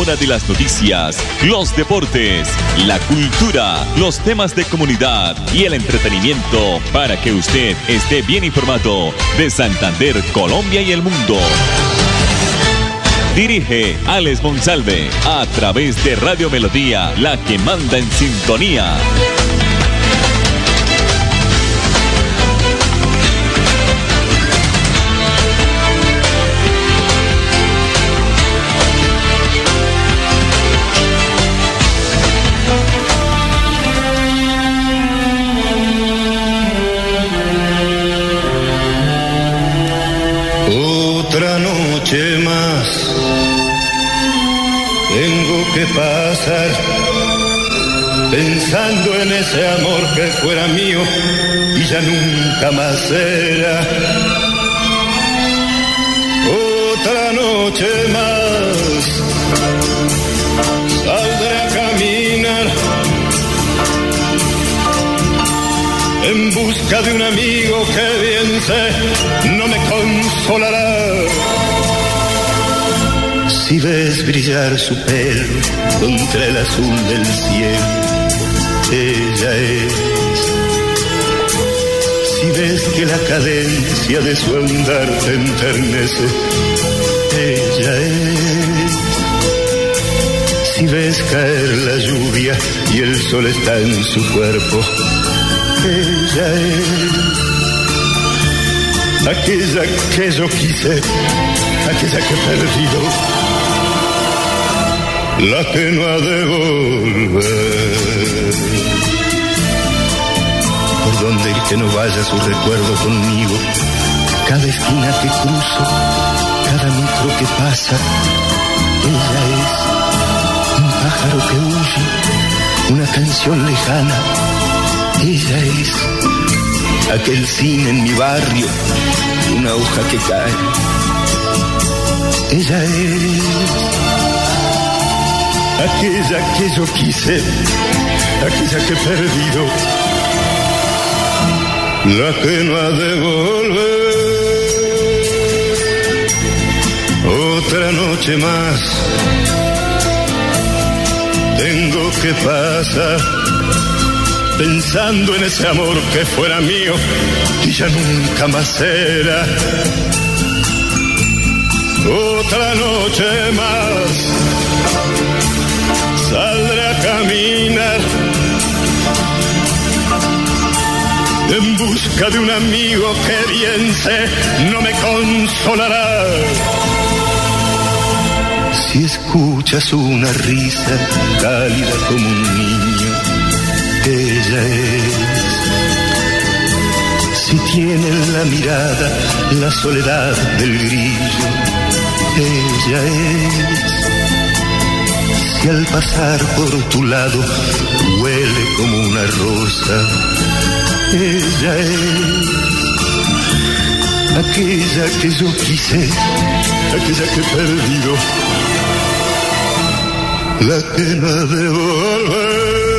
hora de las noticias, los deportes, la cultura, los temas de comunidad y el entretenimiento para que usted esté bien informado de Santander, Colombia y el mundo. Dirige Alex Monsalve a través de Radio Melodía, la que manda en sintonía. Tengo que pasar pensando en ese amor que fuera mío y ya nunca más será. Otra noche más saldré a caminar en busca de un amigo que bien sé no me consolará. Si ves brillar su pelo contra el azul del cielo, ella es. Si ves que la cadencia de su andar te enternece, ella es. Si ves caer la lluvia y el sol está en su cuerpo, ella es aquella que yo quise, aquella que he perdido, la que no ha de volver. Por donde ir que no vaya su recuerdo conmigo, cada esquina que cruzo, cada metro que pasa, ella es un pájaro que huye, una canción lejana, ella es aquel cine en mi barrio, una hoja que cae. Ella es aquella que yo quise, aquella que he perdido, la que no ha de volver. Otra noche más tengo que pasar pensando en ese amor que fuera mío y ya nunca más será. Otra noche más saldré a caminar en busca de un amigo que bien sé no me consolará. Si escuchas una risa cálida como un niño, ella es. Si tiene en la mirada la soledad del grillo, ella es. Si al pasar por tu lado huele como una rosa, ella es. Aquella que yo quise, aquella que he perdido, la que no de volver.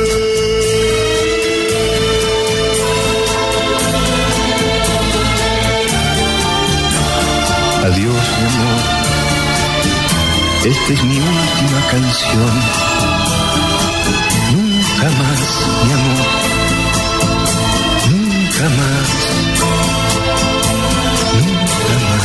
Esta es mi última canción. Nunca más, mi amor. Nunca más. Nunca más.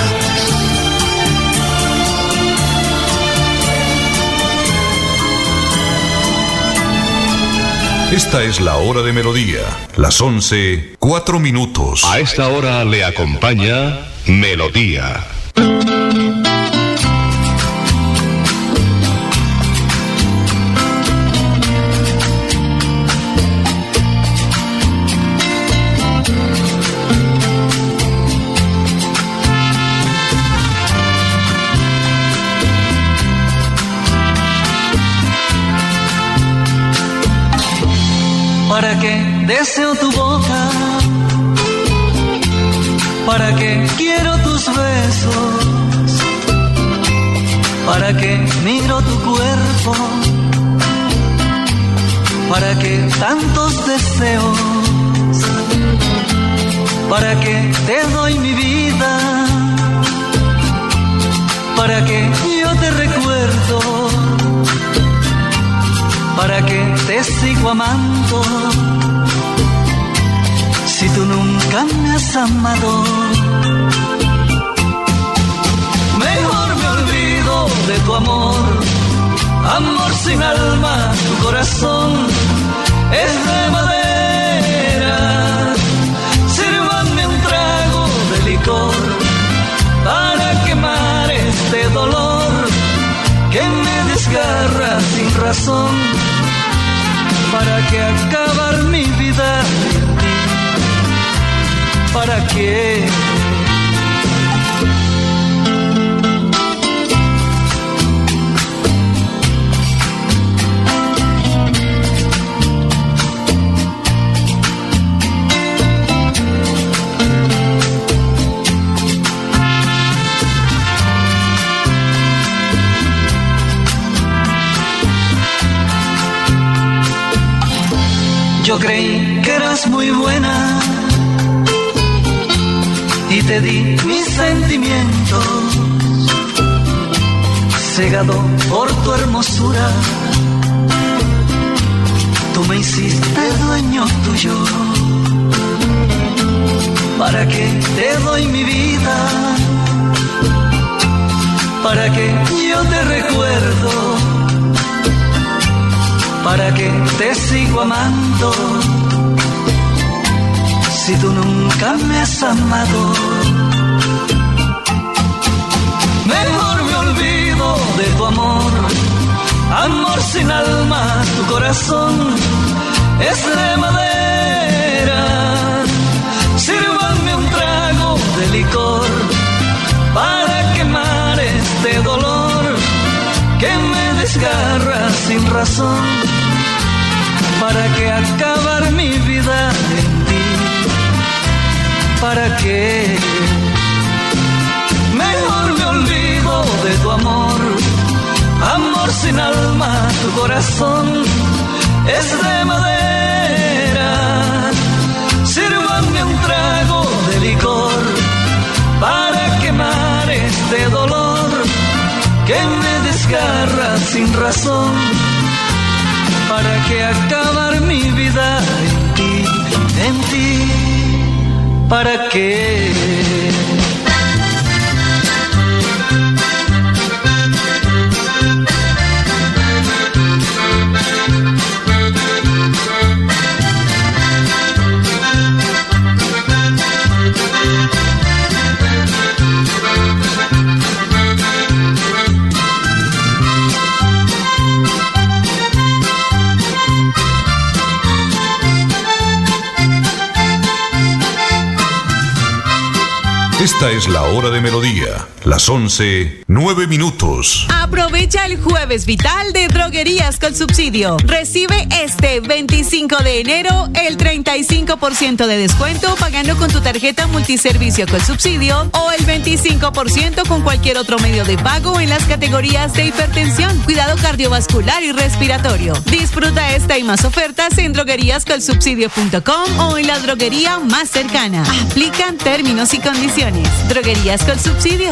Esta es la hora de melodía, las 11, 4 minutos. A esta hora le acompaña Melodía. Deseo tu boca? ¿Para qué quiero tus besos? ¿Para qué miro tu cuerpo? ¿Para qué tantos deseos? ¿Para qué te doy mi vida? ¿Para qué yo te recuerdo? ¿Para qué te sigo amando? Si tú nunca me has amado. Mejor me olvido de tu amor. Amor sin alma, tu corazón es de madera. Sírvanme un trago de licor para quemar este dolor que me desgarra sin razón. ¿Para que acabar ¿Para qué? Yo creí que eras muy buena y te di mis sentimientos, cegado por tu hermosura. Tú me hiciste dueño tuyo. ¿Para qué te doy mi vida? ¿Para qué yo te recuerdo? ¿Para qué te sigo amando? Si tú nunca me has amado. Mejor me olvido de tu amor. Amor sin alma, tu corazón es de madera. Sírvanme un trago de licor para quemar este dolor que me desgarra sin razón. ¿Para que acabar ¿Para qué? Mejor me olvido de tu amor. Amor sin alma, tu corazón es de madera. Sírvanme un trago de licor para quemar este dolor que me desgarra sin razón. ¿Para que acabar mi vida en ti, en ti? ¿Para qué? Es la hora de melodía, las 11, 9 minutos. Aprovecha el jueves vital de Droguerías con Subsidio. Recibe este 25 de enero el 35% de descuento pagando con tu tarjeta multiservicio con subsidio o el 25% con cualquier otro medio de pago en las categorías de hipertensión, cuidado cardiovascular y respiratorio. Disfruta esta y más ofertas en drogueríascolsubsidio.com o en la droguería más cercana. Aplican términos y condiciones. Droguerías con subsidio,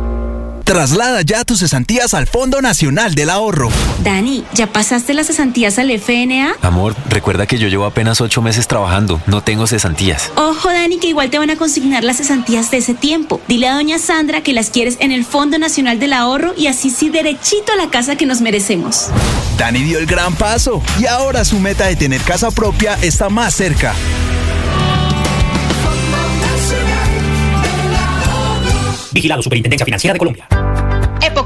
Traslada ya tus cesantías al Fondo Nacional del Ahorro. Dani, ¿ya pasaste las cesantías al FNA? Amor, recuerda que yo llevo apenas ocho meses trabajando, no tengo cesantías. Ojo, Dani, que igual te van a consignar las cesantías de ese tiempo. Dile a doña Sandra que las quieres en el Fondo Nacional del Ahorro y así sí derechito a la casa que nos merecemos. Dani dio el gran paso y ahora su meta de tener casa propia está más cerca. Vigilado Superintendencia Financiera de Colombia.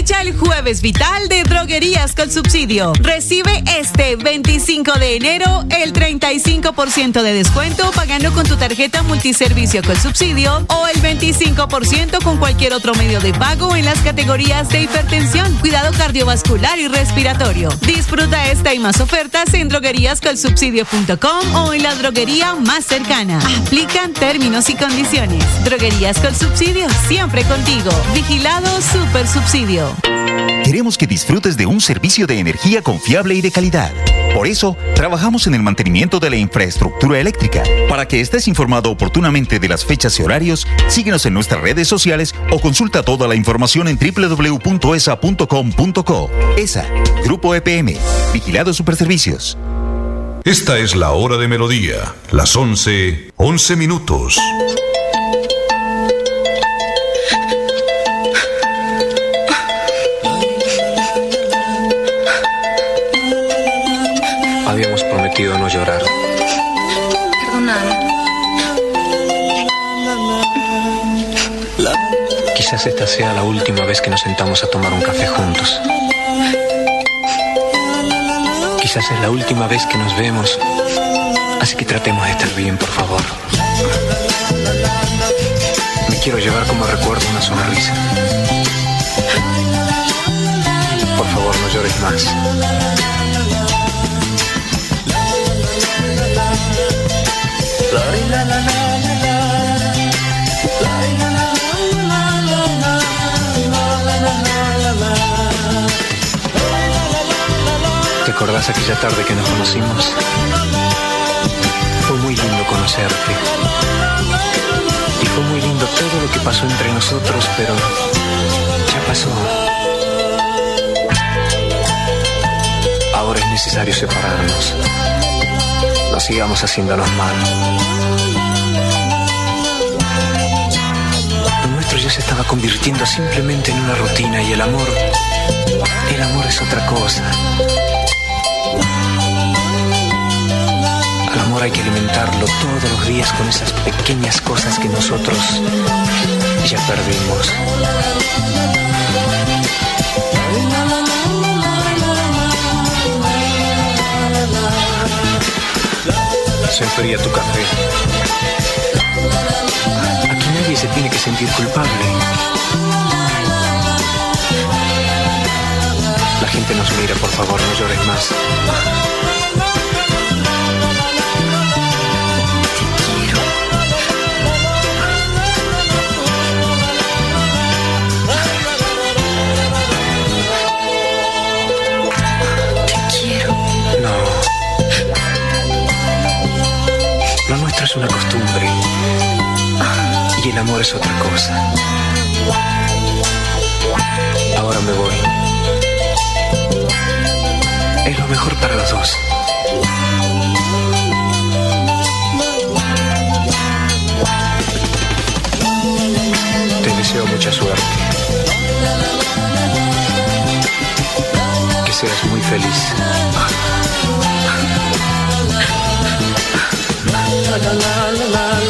Aprovecha el jueves vital de droguerías con subsidio. Recibe este 25 de enero el 35% de descuento pagando con tu tarjeta multiservicio con subsidio o el 25% con cualquier otro medio de pago en las categorías de hipertensión, cuidado cardiovascular y respiratorio. Disfruta esta y más ofertas en drogueríascolsubsidio.com o en la droguería más cercana. Aplican términos y condiciones. Droguerías con subsidio, siempre contigo. Vigilado Super Subsidio. Queremos que disfrutes de un servicio de energía confiable y de calidad. Por eso, trabajamos en el mantenimiento de la infraestructura eléctrica. Para que estés informado oportunamente de las fechas y horarios, síguenos en nuestras redes sociales o consulta toda la información en www.esa.com.co. ESA, Grupo EPM, Vigilado Superservicios. Esta es la hora de melodía, las 11, 11 minutos. Habíamos prometido no llorar. Perdóname. Quizás esta sea la última vez que nos sentamos a tomar un café juntos. Quizás es la última vez que nos vemos. Así que tratemos de estar bien, por favor. Me quiero llevar como recuerdo una sonrisa. Por favor, no llores más. ¿Te acordás aquella tarde que nos conocimos? Fue muy lindo conocerte. Y fue muy lindo todo lo que pasó entre nosotros, pero ya pasó. Ahora es necesario separarnos. Sigamos haciéndonos mal. Lo nuestro ya se estaba convirtiendo simplemente en una rutina y el amor, el amor es otra cosa. Al amor hay que alimentarlo todos los días con esas pequeñas cosas que nosotros ya perdimos. Se enfría tu café. Aquí nadie se tiene que sentir culpable. La gente nos mira, por favor, no llores más. Es una costumbre. Y el amor es otra cosa. Ahora me voy. Es lo mejor para los dos. Te deseo mucha suerte. Que seas muy feliz. la la la la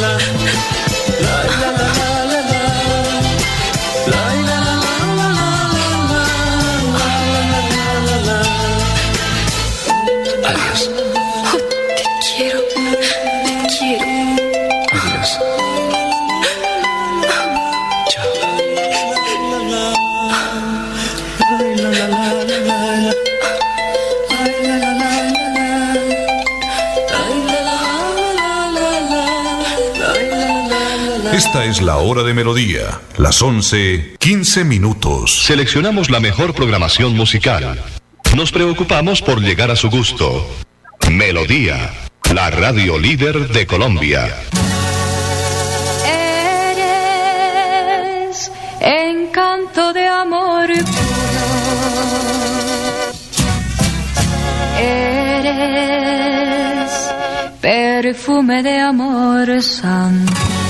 Esta es la hora de melodía, las 11, 15 minutos. Seleccionamos la mejor programación musical. Nos preocupamos por llegar a su gusto. Melodía, la radio líder de Colombia. Eres encanto de amor puro. Eres perfume de amor santo.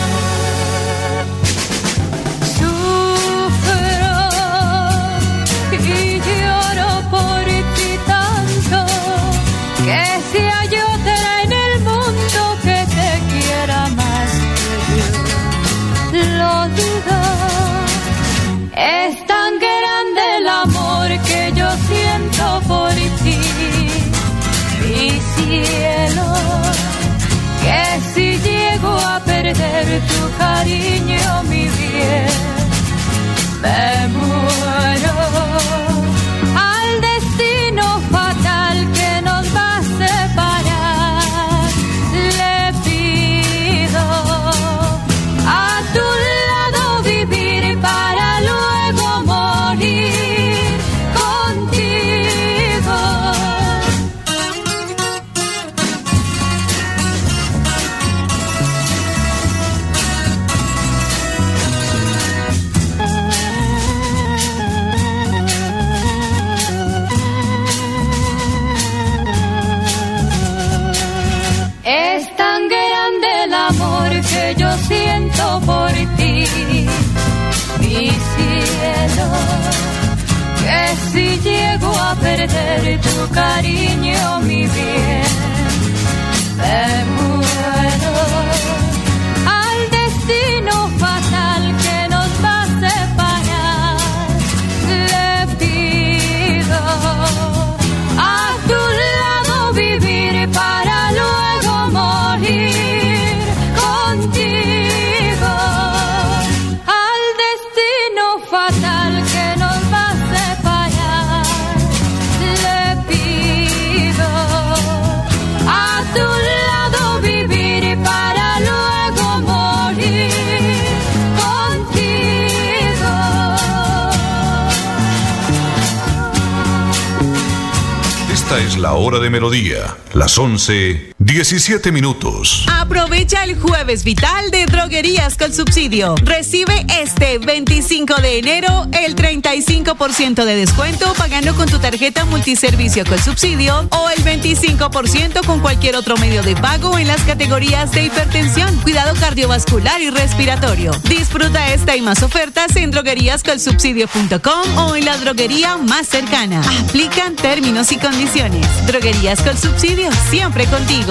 La hora de melodía, las 11, 17 minutos. Aprovecha el jueves vital de Droguerías con Subsidio. Recibe este 25 de enero el 35% de descuento pagando con tu tarjeta multiservicio con subsidio o el 25% con cualquier otro medio de pago en las categorías de hipertensión, cuidado cardiovascular y respiratorio. Disfruta esta y más ofertas en drogueríascolsubsidio.com o en la droguería más cercana. Aplican términos y condiciones. Droguerías con Subsidio, siempre contigo.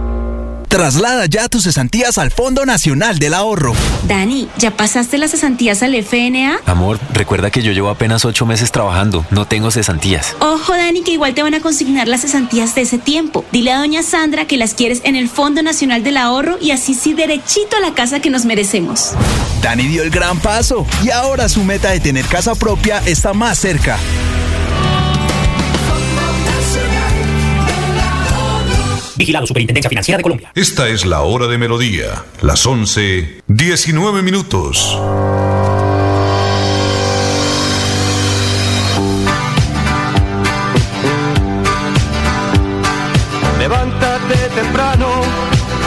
Traslada ya tus cesantías al Fondo Nacional del Ahorro. Dani, ¿ya pasaste las cesantías al FNA? Amor, recuerda que yo llevo apenas ocho meses trabajando, no tengo cesantías. Ojo, Dani, que igual te van a consignar las cesantías de ese tiempo. Dile a doña Sandra que las quieres en el Fondo Nacional del Ahorro y así sí derechito a la casa que nos merecemos. Dani dio el gran paso y ahora su meta de tener casa propia está más cerca. Vigilado Superintendencia Financiera de Colombia. Esta es la hora de melodía, las 11, 19 minutos. Levántate temprano,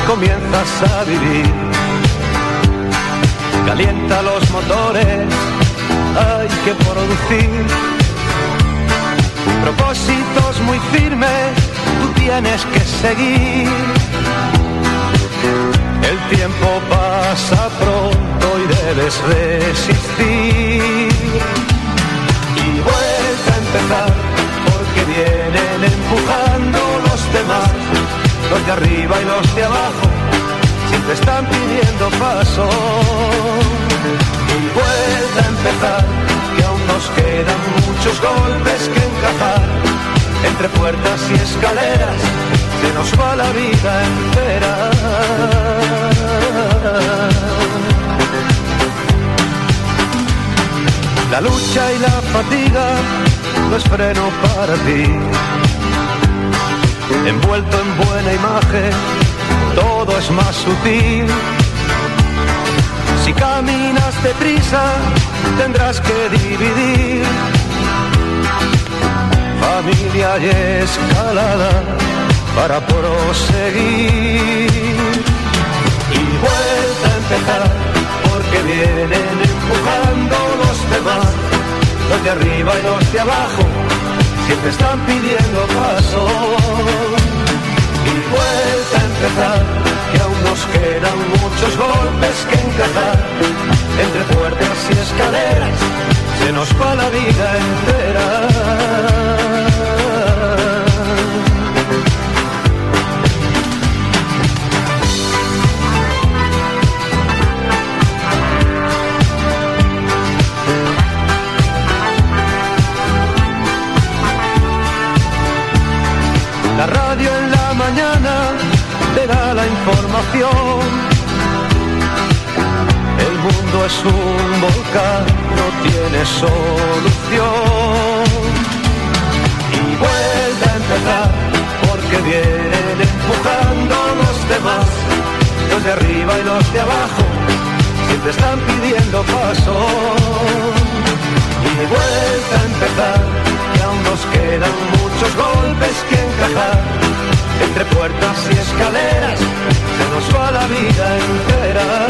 comienzas a vivir. Calienta los motores, hay que producir. Propósitos muy firmes, tienes que seguir. El tiempo pasa pronto y debes resistir. Y vuelve a empezar, porque vienen empujando los demás, los de arriba y los de abajo, siempre están pidiendo paso. Y vuelve a empezar, que aún nos quedan muchos golpes que encajar, entre puertas y escaleras, se nos va la vida entera. La lucha y la fatiga no es freno para ti. Envuelto en buena imagen, todo es más sutil. Si caminas deprisa, tendrás que dividir familia y escalada para proseguir. Y vuelta a empezar, porque vienen empujando los demás, los de arriba y los de abajo, siempre están pidiendo paso. Y vuelta a empezar, que aún nos quedan muchos golpes que encajar, entre puertas y escaleras, se nos va la vida entera. La información. El mundo es un volcán, no tiene solución. Y vuelve a empezar, porque vienen empujando los demás. Los de arriba y los de abajo, siempre están pidiendo paso. Y vuelve a empezar, que aún nos quedan muchos golpes que encajar entre puertas y escaleras, se nos va la vida entera.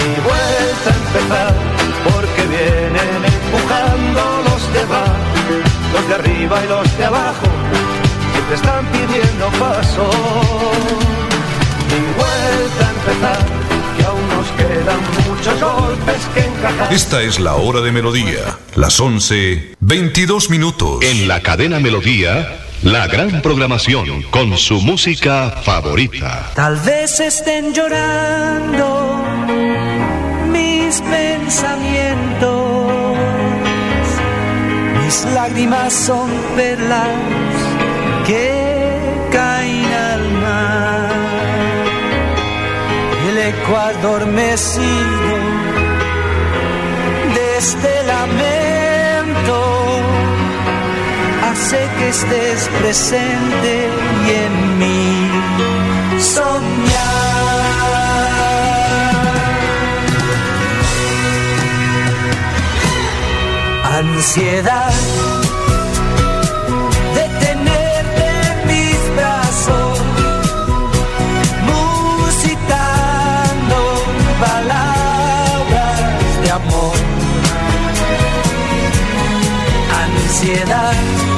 Y vuelta a empezar, porque vienen empujando los de abajo, los de arriba y los de abajo, siempre están pidiendo paso. Y vuelta a empezar, que aún nos quedan muchos golpes que encajar. Esta es la hora de melodía, las 11, 22 minutos. En la cadena melodía la gran programación con su música favorita. Tal vez estén llorando mis pensamientos, mis lágrimas son perlas que caen al mar. El eco adormecido de este lamento hace que estés presente y en mí soñar. Ansiedad de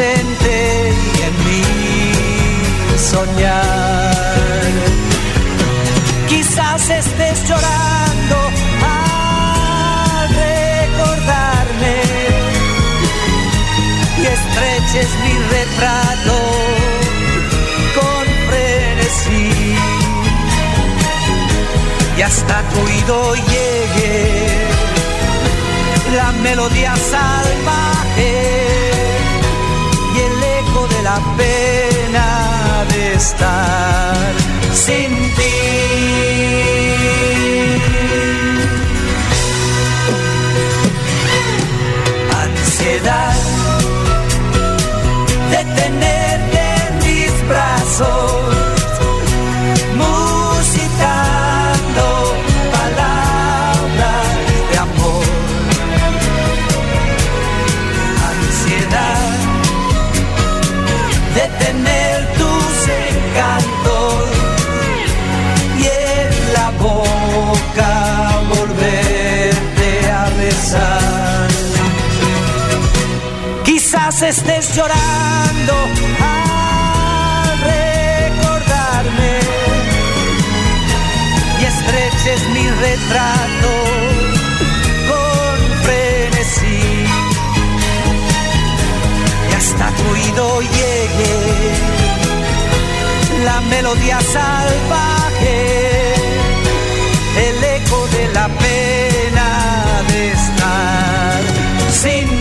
presente y en mí soñar. Quizás estés llorando al recordarme. Y estreches mi retrato con frenesí. Y hasta tu oído llegue la melodía salvaje la pena de estar sin ti. Ansiedad de tenerte en mis brazos estés llorando al recordarme. Y estreches mi retrato con frenesí. Y hasta tu oído llegue la melodía salvaje, el eco de la pena de estar sin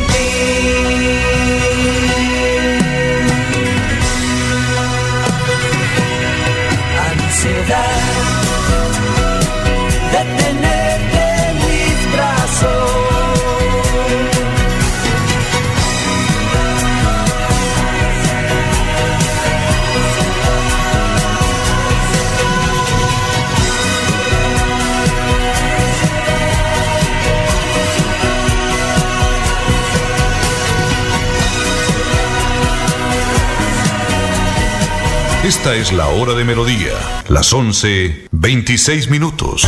Esta es la hora de melodía, las 11, 26 minutos.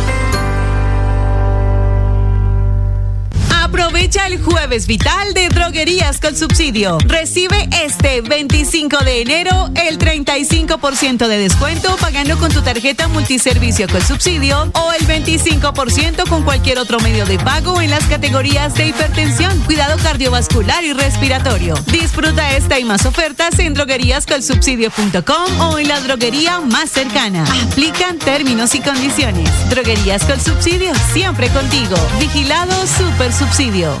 El jueves vital de droguerías con subsidio. Recibe este 25 de enero el 35% de descuento pagando con tu tarjeta multiservicio con subsidio o el 25% con cualquier otro medio de pago en las categorías de hipertensión, cuidado cardiovascular y respiratorio. Disfruta esta y más ofertas en drogueríascolsubsidio.com o en la droguería más cercana. Aplican términos y condiciones. Droguerías con subsidio, siempre contigo. Vigilado Super Subsidio.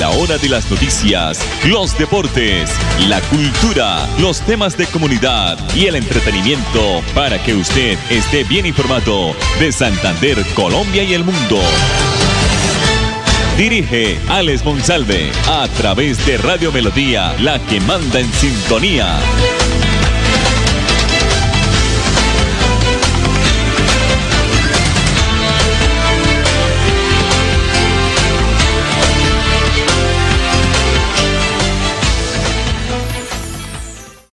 La hora de las noticias, los deportes, la cultura, los temas de comunidad y el entretenimiento para que usted esté bien informado de Santander, Colombia y el mundo. Dirige Alex Monsalve a través de Radio Melodía, la que manda en sintonía.